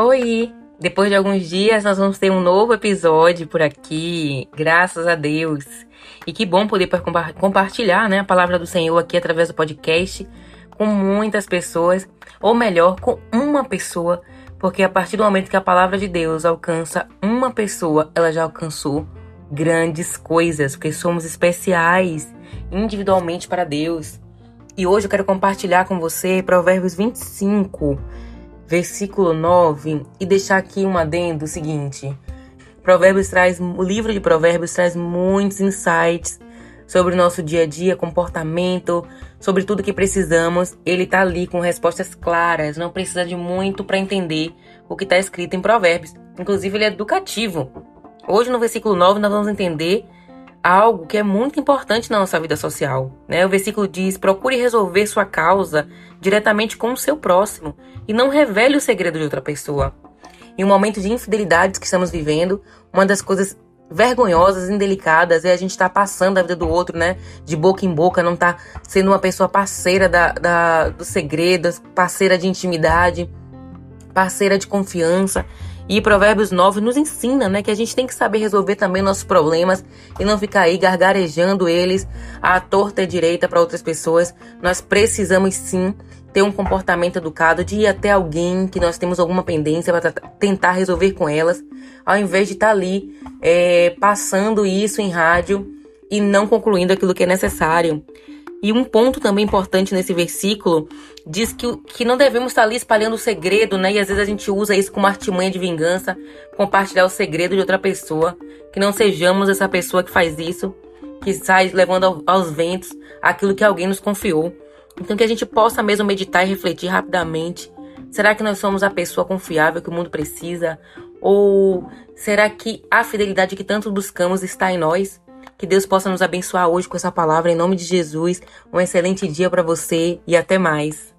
Oi! Depois de alguns dias, nós vamos ter um novo episódio por aqui, graças a Deus. E que bom poder compartilhar né, a palavra do Senhor aqui através do podcast com muitas pessoas, ou melhor, com uma pessoa, porque a partir do momento que a palavra de Deus alcança uma pessoa, ela já alcançou grandes coisas, porque somos especiais individualmente para Deus. E hoje eu quero compartilhar com você Provérbios 25, versículo 9, e deixar aqui um adendo seguinte. Provérbios traz, o livro de Provérbios traz muitos insights sobre o nosso dia a dia, comportamento, sobre tudo que precisamos. Ele está ali com respostas claras, não precisa de muito para entender o que está escrito em Provérbios. Inclusive, ele é educativo. Hoje, no versículo 9, nós vamos entender algo que é muito importante na nossa vida social. Né? O versículo diz: procure resolver sua causa diretamente com o seu próximo e não revele o segredo de outra pessoa. Em um momento de infidelidades que estamos vivendo, uma das coisas vergonhosas, indelicadas, é a gente estar tá passando a vida do outro, né? De boca em boca, não tá sendo uma pessoa parceira da, da, dos segredos, parceira de intimidade, parceira de confiança. E Provérbios 9 nos ensina, né, que a gente tem que saber resolver também nossos problemas e não ficar aí gargarejando eles à torta e direita para outras pessoas. Nós precisamos sim ter um comportamento educado de ir até alguém que nós temos alguma pendência para tentar resolver com elas, ao invés de estar tá ali é, passando isso em rádio e não concluindo aquilo que é necessário. E um ponto também importante nesse versículo diz que, que não devemos estar ali espalhando o segredo, né? E às vezes a gente usa isso como artimanha de vingança, compartilhar o segredo de outra pessoa. Que não sejamos essa pessoa que faz isso, que sai levando aos ventos aquilo que alguém nos confiou. Então que a gente possa mesmo meditar e refletir rapidamente. Será que nós somos a pessoa confiável que o mundo precisa? Ou será que a fidelidade que tanto buscamos está em nós? Que Deus possa nos abençoar hoje com essa palavra em nome de Jesus. Um excelente dia para você e até mais.